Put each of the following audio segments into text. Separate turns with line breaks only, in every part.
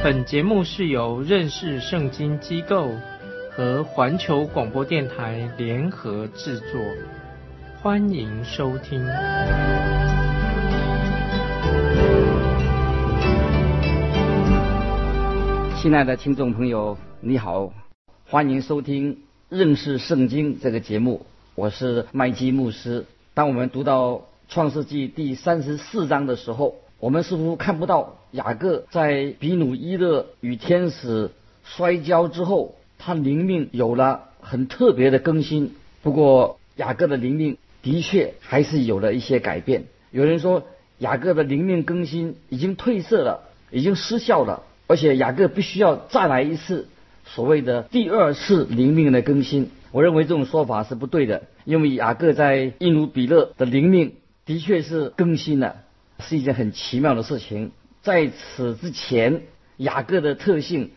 本节目是由认识圣经机构和环球广播电台联合制作，欢迎收听。
亲爱的听众朋友，你好，欢迎收听。认识圣经这个节目，我是麦基牧师。当我们读到创世纪第三十四章的时候，我们似乎看不到雅各在比努伊勒与天使摔跤之后，他灵命有了很特别的更新。不过，雅各的灵命的确还是有了一些改变。有人说，雅各的灵命更新已经褪色了，已经失效了，而且雅各必须要再来一次。所谓的第二次灵命的更新，我认为这种说法是不对的，因为雅各在印努比勒的灵命的确是更新了，是一件很奇妙的事情。在此之前，雅各的特性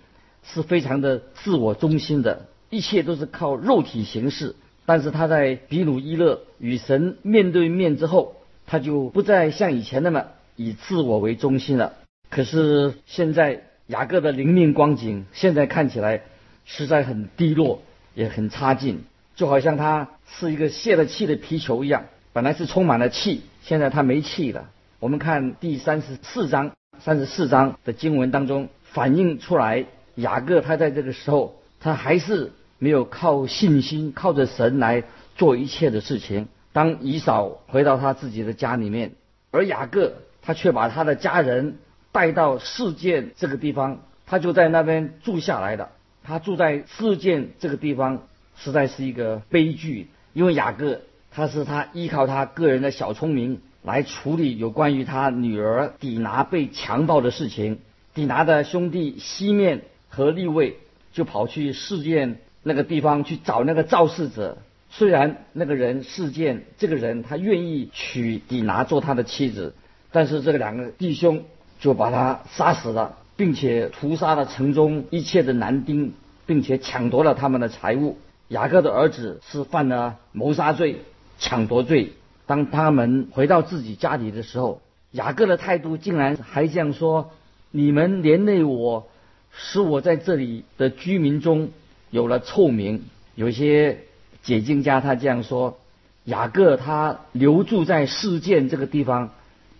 是非常的自我中心的，一切都是靠肉体行事。但是他在比鲁伊勒与神面对面之后，他就不再像以前那么以自我为中心了。可是现在。雅各的灵命光景现在看起来实在很低落，也很差劲，就好像他是一个泄了气的皮球一样，本来是充满了气，现在他没气了。我们看第三十四章，三十四章的经文当中反映出来，雅各他在这个时候，他还是没有靠信心，靠着神来做一切的事情。当以扫回到他自己的家里面，而雅各他却把他的家人。带到事件这个地方，他就在那边住下来了。他住在事件这个地方，实在是一个悲剧。因为雅各他是他依靠他个人的小聪明来处理有关于他女儿底拿被强暴的事情。底拿的兄弟西面和利位就跑去事件那个地方去找那个肇事者。虽然那个人事件这个人他愿意娶底拿做他的妻子，但是这个两个弟兄。就把他杀死了，并且屠杀了城中一切的男丁，并且抢夺了他们的财物。雅各的儿子是犯了谋杀罪、抢夺罪。当他们回到自己家里的时候，雅各的态度竟然还这样说：“你们连累我，使我在这里的居民中有了臭名。”有些解经家他这样说：雅各他留住在事件这个地方，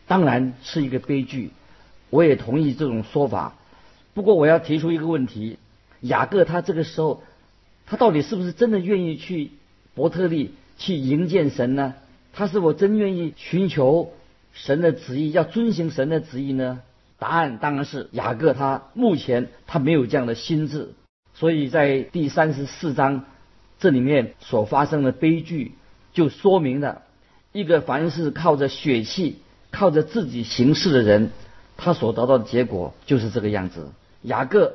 当然是一个悲剧。我也同意这种说法，不过我要提出一个问题：雅各他这个时候，他到底是不是真的愿意去伯特利去迎见神呢？他是否真愿意寻求神的旨意，要遵行神的旨意呢？答案当然是雅各他目前他没有这样的心智，所以在第三十四章这里面所发生的悲剧，就说明了一个凡是靠着血气、靠着自己行事的人。他所得到的结果就是这个样子。雅各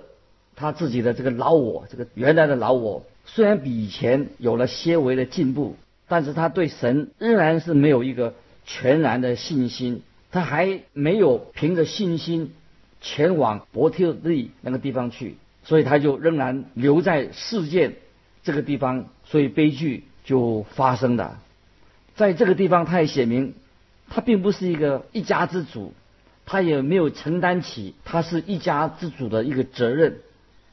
他自己的这个老我，这个原来的老我，虽然比以前有了些微的进步，但是他对神仍然是没有一个全然的信心。他还没有凭着信心前往伯特利那个地方去，所以他就仍然留在事件这个地方，所以悲剧就发生了。在这个地方，他也写明，他并不是一个一家之主。他也没有承担起他是一家之主的一个责任，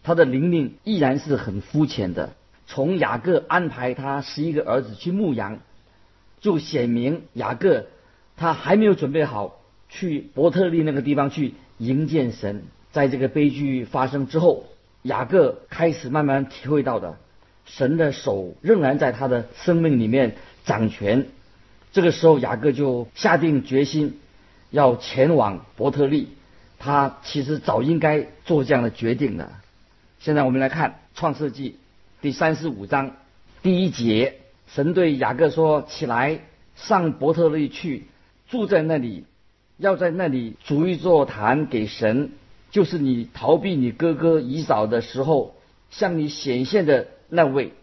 他的灵命依然是很肤浅的。从雅各安排他十一个儿子去牧羊，就显明雅各他还没有准备好去伯特利那个地方去迎接神。在这个悲剧发生之后，雅各开始慢慢体会到的，神的手仍然在他的生命里面掌权。这个时候，雅各就下定决心。要前往伯特利，他其实早应该做这样的决定了。现在我们来看创世纪第三十五章第一节，神对雅各说：“起来，上伯特利去，住在那里，要在那里筑一座坛给神，就是你逃避你哥哥以扫的时候向你显现的那位。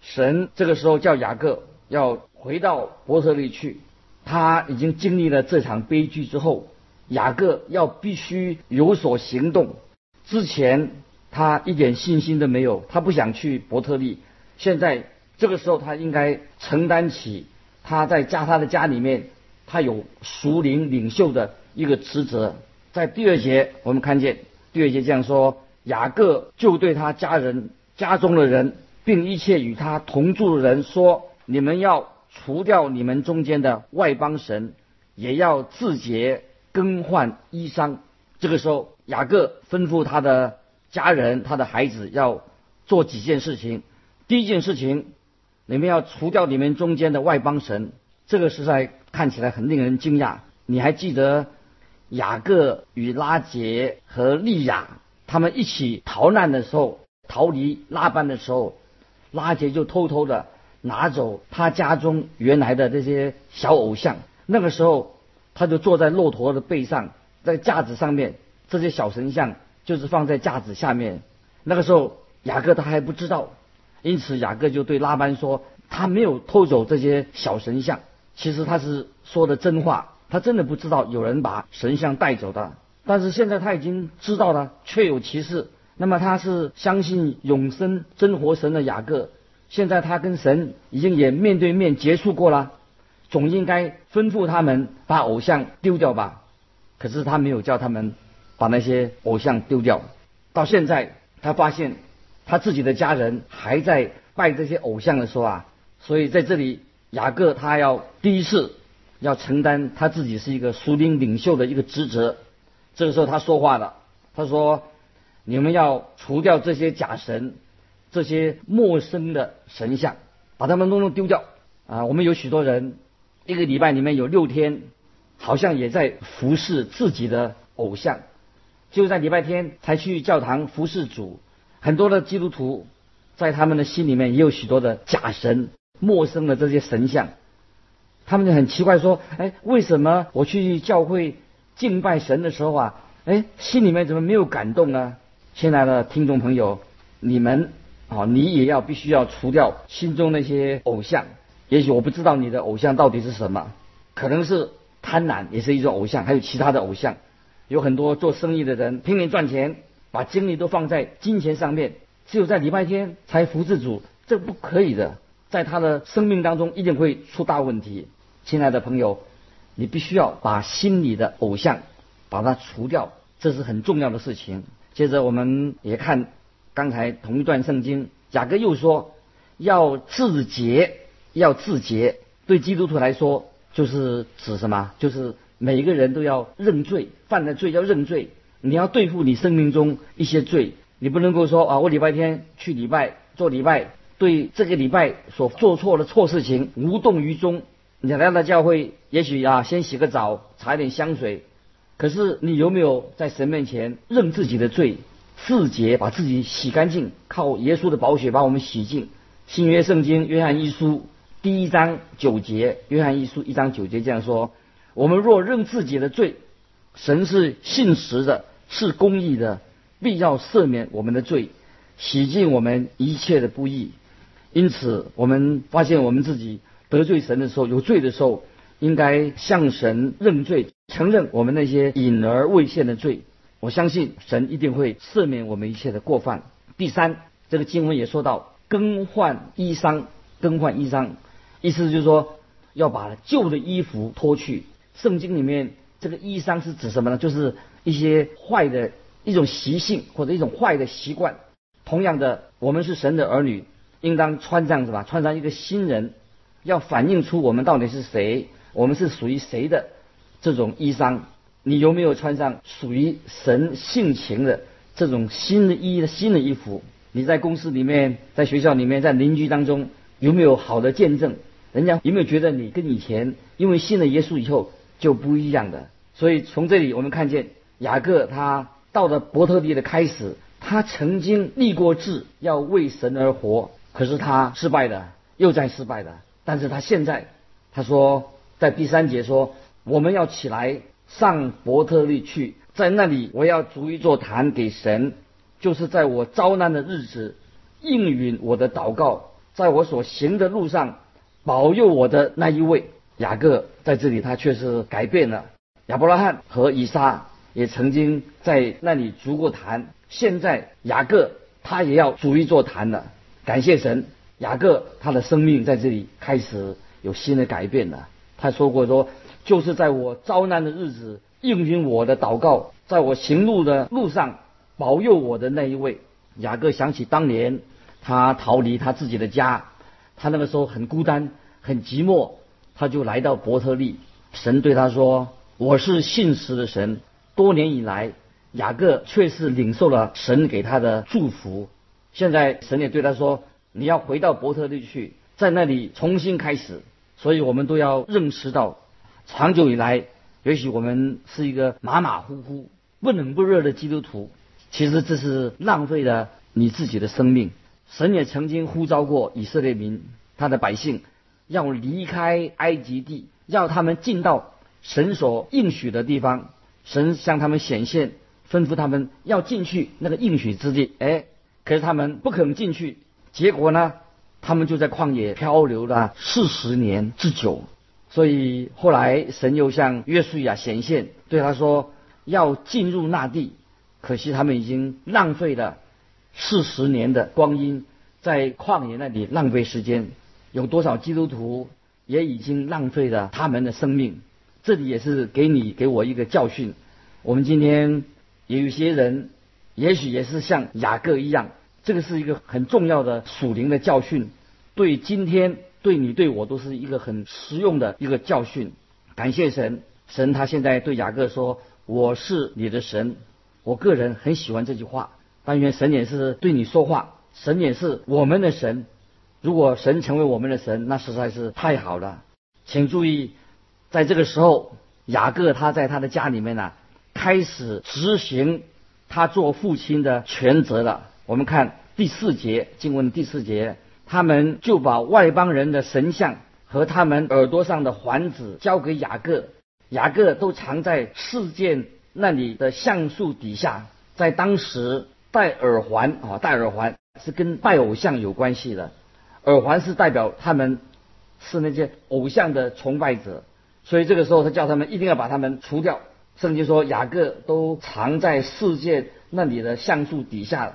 神这个时候叫雅各要回到伯特利去，他已经经历了这场悲剧之后，雅各要必须有所行动。之前他一点信心都没有，他不想去伯特利。现在这个时候，他应该承担起他在家他的家里面，他有属灵领袖的一个职责。在第二节，我们看见第二节这样说：雅各就对他家人家中的人。并一切与他同住的人说：“你们要除掉你们中间的外邦神，也要自洁更换衣裳。”这个时候，雅各吩咐他的家人、他的孩子要做几件事情。第一件事情，你们要除掉你们中间的外邦神。这个实在看起来很令人惊讶。你还记得雅各与拉杰和利亚他们一起逃难的时候，逃离拉班的时候？拉杰就偷偷的拿走他家中原来的这些小偶像。那个时候，他就坐在骆驼的背上，在架子上面，这些小神像就是放在架子下面。那个时候，雅各他还不知道，因此雅各就对拉班说，他没有偷走这些小神像。其实他是说的真话，他真的不知道有人把神像带走的。但是现在他已经知道了，确有其事。那么他是相信永生真活神的雅各，现在他跟神已经也面对面接触过了，总应该吩咐他们把偶像丢掉吧。可是他没有叫他们把那些偶像丢掉。到现在他发现他自己的家人还在拜这些偶像的时候啊，所以在这里雅各他要第一次要承担他自己是一个属灵领袖的一个职责。这个时候他说话了，他说。你们要除掉这些假神，这些陌生的神像，把他们弄弄丢掉啊！我们有许多人，一个礼拜里面有六天，好像也在服侍自己的偶像，就在礼拜天才去教堂服侍主。很多的基督徒在他们的心里面也有许多的假神、陌生的这些神像，他们就很奇怪说：“哎，为什么我去教会敬拜神的时候啊，哎，心里面怎么没有感动呢？”亲爱的听众朋友，你们啊，你也要必须要除掉心中那些偶像。也许我不知道你的偶像到底是什么，可能是贪婪，也是一种偶像，还有其他的偶像。有很多做生意的人拼命赚钱，把精力都放在金钱上面，只有在礼拜天才服自主，这不可以的，在他的生命当中一定会出大问题。亲爱的朋友，你必须要把心里的偶像把它除掉，这是很重要的事情。接着我们也看刚才同一段圣经，雅各又说要自洁，要自洁。对基督徒来说，就是指什么？就是每一个人都要认罪，犯了罪要认罪。你要对付你生命中一些罪，你不能够说啊，我礼拜天去礼拜做礼拜，对这个礼拜所做错的错事情无动于衷。你来到教会，也许啊，先洗个澡，擦点香水。可是你有没有在神面前认自己的罪，自洁，把自己洗干净，靠耶稣的宝血把我们洗净？新约圣经约翰一书第一章九节，约翰一书一章九节这样说：我们若认自己的罪，神是信实的，是公义的，必要赦免我们的罪，洗净我们一切的不义。因此，我们发现我们自己得罪神的时候，有罪的时候。应该向神认罪，承认我们那些隐而未现的罪。我相信神一定会赦免我们一切的过犯。第三，这个经文也说到更换衣裳，更换衣裳，意思就是说要把旧的衣服脱去。圣经里面这个衣裳是指什么呢？就是一些坏的一种习性或者一种坏的习惯。同样的，我们是神的儿女，应当穿上什么？穿上一个新人，要反映出我们到底是谁。我们是属于谁的这种衣裳？你有没有穿上属于神性情的这种新的衣新的衣服？你在公司里面，在学校里面，在邻居当中有没有好的见证？人家有没有觉得你跟以前因为信了耶稣以后就不一样的？所以从这里我们看见雅各他到了伯特利的开始，他曾经立过志要为神而活，可是他失败的，又在失败的。但是他现在他说。在第三节说，我们要起来上伯特利去，在那里我要筑一座坛给神，就是在我遭难的日子，应允我的祷告，在我所行的路上保佑我的那一位。雅各在这里，他确实改变了。亚伯拉罕和以撒也曾经在那里筑过坛，现在雅各他也要筑一座坛了。感谢神，雅各他的生命在这里开始有新的改变了。他说过说，就是在我遭难的日子应允我的祷告，在我行路的路上保佑我的那一位。雅各想起当年他逃离他自己的家，他那个时候很孤单，很寂寞。他就来到伯特利，神对他说：“我是信实的神。”多年以来，雅各却是领受了神给他的祝福。现在神也对他说：“你要回到伯特利去，在那里重新开始。”所以，我们都要认识到，长久以来，也许我们是一个马马虎虎、不冷不热的基督徒，其实这是浪费了你自己的生命。神也曾经呼召过以色列民，他的百姓。要离开埃及地，要他们进到神所应许的地方。神向他们显现，吩咐他们要进去那个应许之地。哎，可是他们不肯进去。结果呢，他们就在旷野漂流了四十年之久。所以后来神又向约书亚显现，对他说要进入那地。可惜他们已经浪费了四十年的光阴，在旷野那里浪费时间。有多少基督徒也已经浪费了他们的生命？这里也是给你给我一个教训。我们今天也有些人，也许也是像雅各一样，这个是一个很重要的属灵的教训，对今天对你对我都是一个很实用的一个教训。感谢神，神他现在对雅各说：“我是你的神。”我个人很喜欢这句话。但愿神也是对你说话，神也是我们的神。如果神成为我们的神，那实在是太好了。请注意，在这个时候，雅各他在他的家里面呢，开始执行他做父亲的全责了。我们看第四节经文第四节，他们就把外邦人的神像和他们耳朵上的环子交给雅各，雅各都藏在事件那里的橡树底下。在当时戴耳环啊，戴耳环是跟拜偶像有关系的。耳环是代表他们是那些偶像的崇拜者，所以这个时候他叫他们一定要把他们除掉。圣经说雅各都藏在世界那里的橡树底下，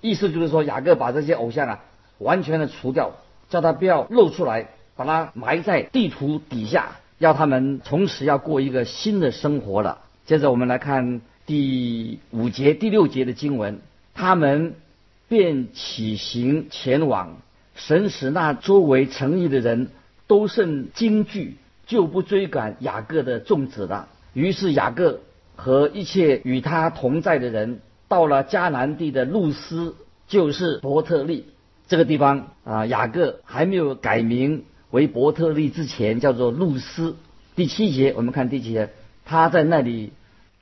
意思就是说雅各把这些偶像啊完全的除掉，叫他不要露出来，把它埋在地图底下，要他们从此要过一个新的生活了。接着我们来看第五节、第六节的经文，他们便起行前往。神使那周围城邑的人都甚惊惧，就不追赶雅各的众子了。于是雅各和一切与他同在的人，到了迦南地的路斯，就是伯特利这个地方啊。雅各还没有改名为伯特利之前，叫做路斯。第七节，我们看第七节，他在那里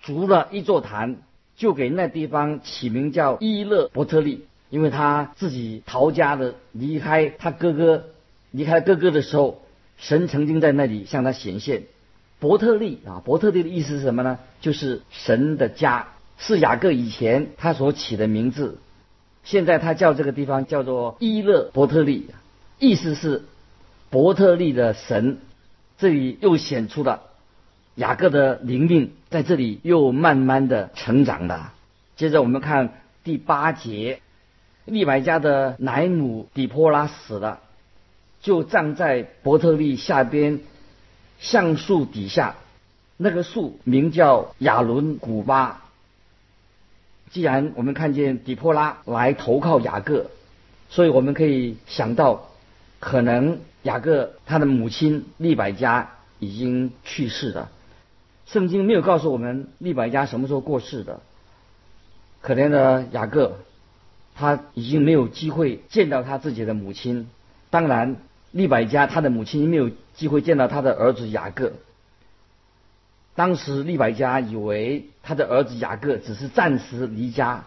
筑了一座坛，就给那地方起名叫伊勒伯特利。因为他自己逃家的离开他哥哥，离开哥哥的时候，神曾经在那里向他显现。伯特利啊，伯特利的意思是什么呢？就是神的家，是雅各以前他所起的名字。现在他叫这个地方叫做伊勒伯特利，意思是伯特利的神。这里又显出了雅各的灵命在这里又慢慢的成长了。接着我们看第八节。利百加的奶母底波拉死了，就葬在伯特利下边橡树底下。那个树名叫亚伦古巴。既然我们看见底波拉来投靠雅各，所以我们可以想到，可能雅各他的母亲利百加已经去世了。圣经没有告诉我们利百加什么时候过世的。可怜的雅各。他已经没有机会见到他自己的母亲，当然，利百加他的母亲也没有机会见到他的儿子雅各。当时利百加以为他的儿子雅各只是暂时离家，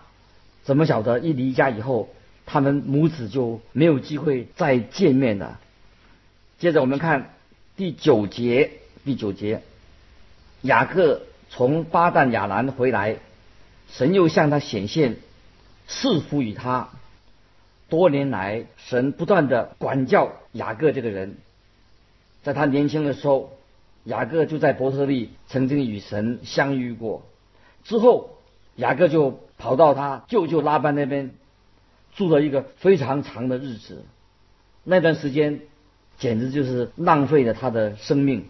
怎么晓得一离家以后，他们母子就没有机会再见面了。接着我们看第九节，第九节，雅各从巴旦亚兰回来，神又向他显现。赐福于他，多年来，神不断的管教雅各这个人。在他年轻的时候，雅各就在伯特利曾经与神相遇过。之后，雅各就跑到他舅舅拉班那边住了一个非常长的日子。那段时间简直就是浪费了他的生命。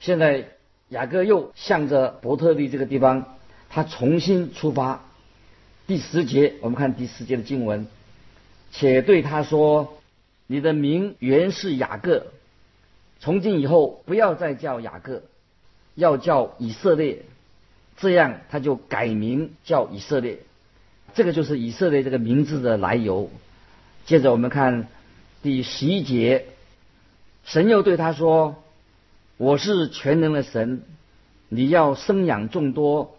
现在雅各又向着伯特利这个地方，他重新出发。第十节，我们看第十节的经文，且对他说：“你的名原是雅各，从今以后不要再叫雅各，要叫以色列。”这样他就改名叫以色列。这个就是以色列这个名字的来由。接着我们看第十一节，神又对他说：“我是全能的神，你要生养众多。”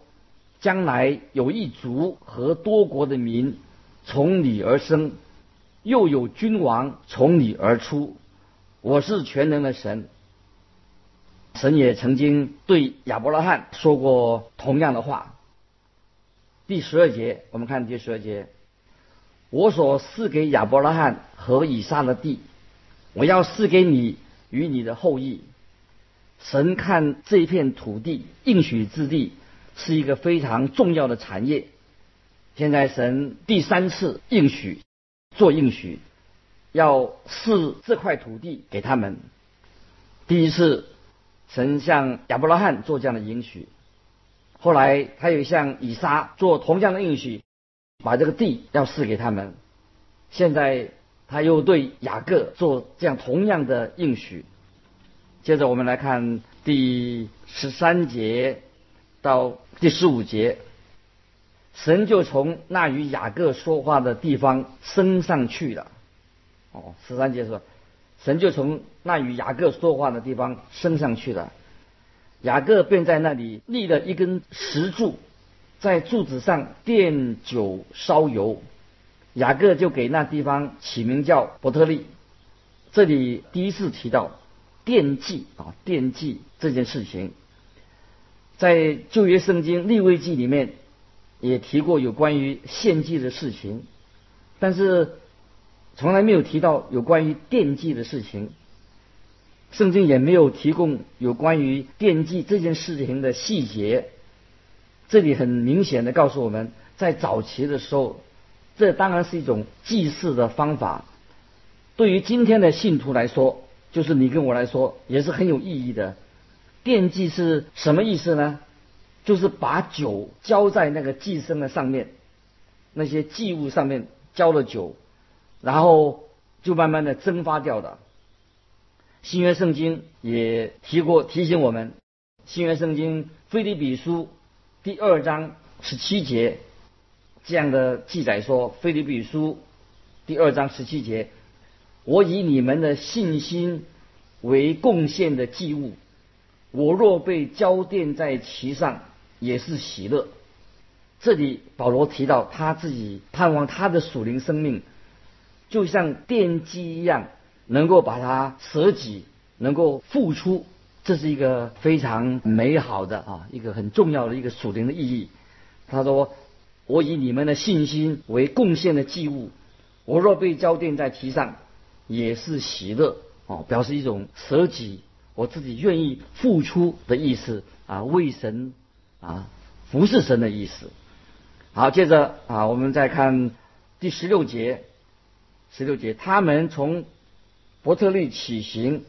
将来有一族和多国的民从你而生，又有君王从你而出。我是全能的神。神也曾经对亚伯拉罕说过同样的话。第十二节，我们看第十二节：我所赐给亚伯拉罕和以撒的地，我要赐给你与你的后裔。神看这片土地，应许之地。是一个非常重要的产业。现在神第三次应许，做应许，要赐这块土地给他们。第一次，神向亚伯拉罕做这样的应许，后来他又向以撒做同样的应许，把这个地要赐给他们。现在他又对雅各做这样同样的应许。接着我们来看第十三节到。第十五节，神就从那与雅各说话的地方升上去了。哦，十三节说，神就从那与雅各说话的地方升上去了。雅各便在那里立了一根石柱，在柱子上奠酒烧油。雅各就给那地方起名叫伯特利。这里第一次提到奠祭啊，奠祭这件事情。在旧约圣经立位记里面，也提过有关于献祭的事情，但是从来没有提到有关于奠祭的事情。圣经也没有提供有关于奠祭这件事情的细节。这里很明显的告诉我们，在早期的时候，这当然是一种祭祀的方法。对于今天的信徒来说，就是你跟我来说，也是很有意义的。奠祭是什么意思呢？就是把酒浇在那个祭牲的上面，那些祭物上面浇了酒，然后就慢慢的蒸发掉的。新约圣经也提过提醒我们，新约圣经菲利比书第二章十七节这样的记载说：菲利比书第二章十七节，我以你们的信心为贡献的祭物。我若被浇奠在其上，也是喜乐。这里保罗提到他自己盼望他的属灵生命，就像奠基一样，能够把它舍己，能够付出，这是一个非常美好的啊，一个很重要的一个属灵的意义。他说：“我以你们的信心为贡献的祭物，我若被浇奠在其上，也是喜乐。”哦，表示一种舍己。我自己愿意付出的意思啊，为神啊服侍神的意思。好，接着啊，我们再看第十六节。十六节，他们从伯特利起行，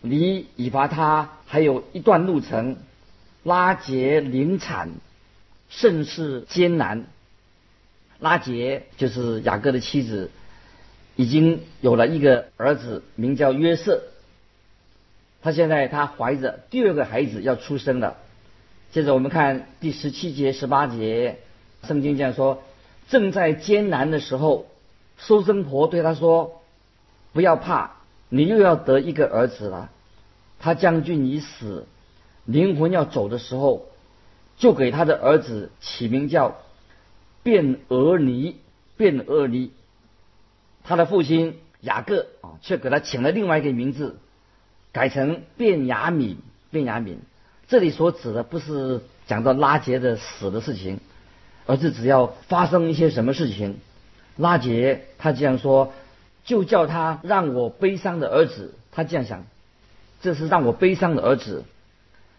离以法他还有一段路程，拉结临产，甚是艰难。拉结就是雅各的妻子，已经有了一个儿子，名叫约瑟。他现在他怀着第二个孩子要出生了。接着我们看第十七节、十八节，圣经这样说：正在艰难的时候，收生婆对他说：“不要怕，你又要得一个儿子了。他将军已死，灵魂要走的时候，就给他的儿子起名叫卞俄尼。卞俄尼，他的父亲雅各啊，却给他起了另外一个名字。”改成变雅敏，变雅敏，这里所指的不是讲到拉杰的死的事情，而是只要发生一些什么事情，拉杰他这样说，就叫他让我悲伤的儿子。他这样想，这是让我悲伤的儿子。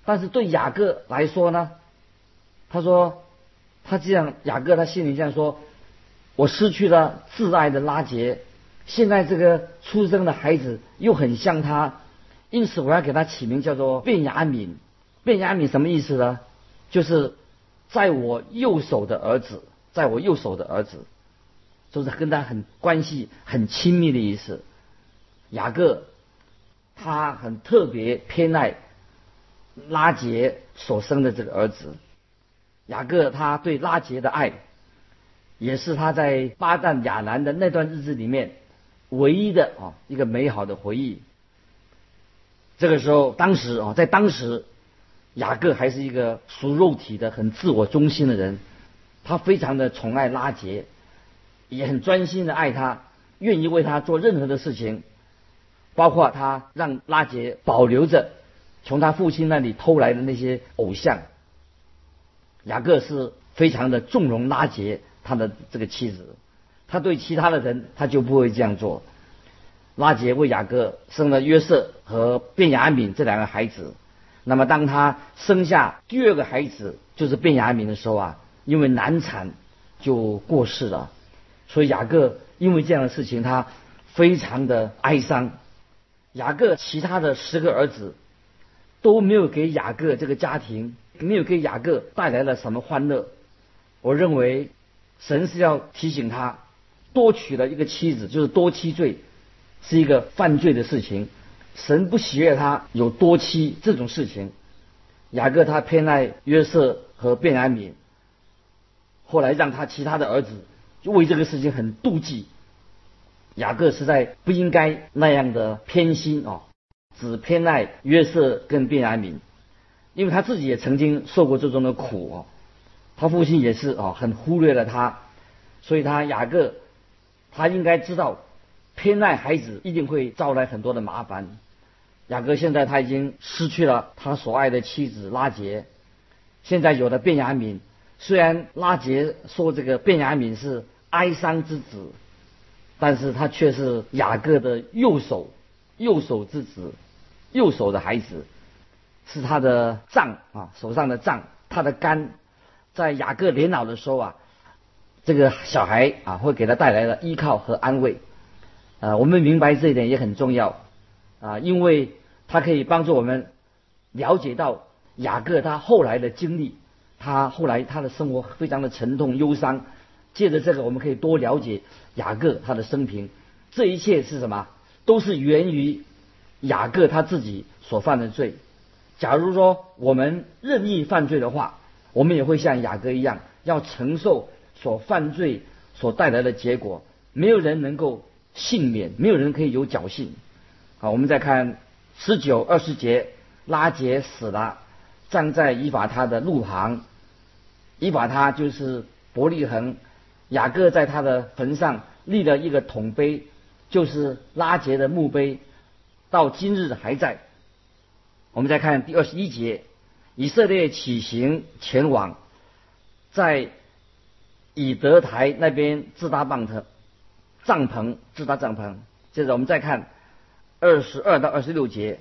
但是对雅各来说呢，他说他这样，雅各他心里这样说：我失去了挚爱的拉杰，现在这个出生的孩子又很像他，因此我要给他起名叫做卞雅敏。卞雅敏什么意思呢？就是在我右手的儿子，在我右手的儿子。就是跟他很关系很亲密的意思。雅各他很特别偏爱拉杰所生的这个儿子。雅各他对拉杰的爱，也是他在巴旦亚兰的那段日子里面唯一的啊一个美好的回忆。这个时候，当时啊，在当时，雅各还是一个属肉体的、很自我中心的人，他非常的宠爱拉杰。也很专心的爱他，愿意为他做任何的事情，包括他让拉杰保留着从他父亲那里偷来的那些偶像。雅各是非常的纵容拉杰他的这个妻子，他对其他的人他就不会这样做。拉杰为雅各生了约瑟和卞雅敏这两个孩子，那么当他生下第二个孩子就是卞雅敏的时候啊，因为难产就过世了。所以雅各因为这样的事情，他非常的哀伤。雅各其他的十个儿子都没有给雅各这个家庭，没有给雅各带来了什么欢乐。我认为神是要提醒他，多娶了一个妻子就是多妻罪，是一个犯罪的事情。神不喜悦他有多妻这种事情。雅各他偏爱约瑟和卞雅敏，后来让他其他的儿子就。为这个事情很妒忌，雅各实在不应该那样的偏心啊，只偏爱约瑟跟便雅悯，因为他自己也曾经受过这种的苦哦，他父亲也是啊，很忽略了他，所以他雅各他应该知道偏爱孩子一定会招来很多的麻烦。雅各现在他已经失去了他所爱的妻子拉杰，现在有了便雅悯。虽然拉杰说这个卞雅敏是哀伤之子，但是他却是雅各的右手，右手之子，右手的孩子，是他的杖啊，手上的杖，他的肝，在雅各年老的时候啊，这个小孩啊会给他带来了依靠和安慰，啊，我们明白这一点也很重要啊，因为他可以帮助我们了解到雅各他后来的经历。他后来他的生活非常的沉痛忧伤，借着这个我们可以多了解雅各他的生平。这一切是什么？都是源于雅各他自己所犯的罪。假如说我们任意犯罪的话，我们也会像雅各一样，要承受所犯罪所带来的结果。没有人能够幸免，没有人可以有侥幸。好，我们再看十九二十节，拉杰死了。站在以法他的路旁，以法他就是伯利恒，雅各在他的坟上立了一个铜碑，就是拉杰的墓碑，到今日还在。我们再看第二十一节，以色列起行前往，在以德台那边自搭帐篷，帐篷自搭帐篷。接着我们再看二十二到二十六节。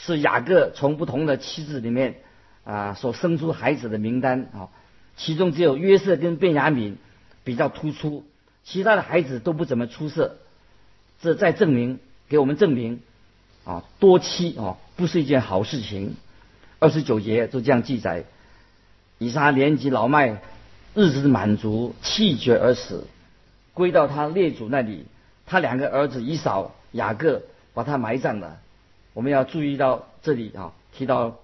是雅各从不同的妻子里面啊所生出孩子的名单啊，其中只有约瑟跟便雅敏比较突出，其他的孩子都不怎么出色。这再证明给我们证明啊多妻啊不是一件好事情。二十九节就这样记载：以撒年纪老迈，日子满足，气绝而死，归到他列祖那里。他两个儿子以扫、雅各把他埋葬了。我们要注意到这里啊，提到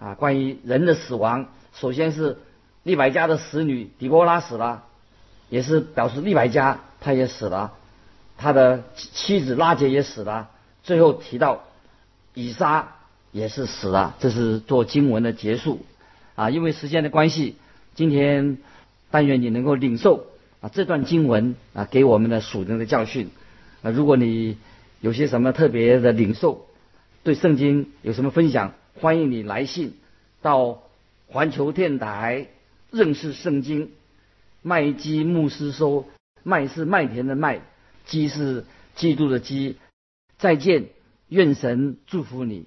啊关于人的死亡，首先是利百加的使女底波拉死了，也是表示利百加他也死了，他的妻子拉杰也死了，最后提到以撒也是死了，这是做经文的结束啊。因为时间的关系，今天但愿你能够领受啊这段经文啊给我们的属灵的教训啊。如果你有些什么特别的领受，对圣经有什么分享？欢迎你来信到环球电台认识圣经麦基牧师收。麦是麦田的麦，基是基督的基。再见，愿神祝福你。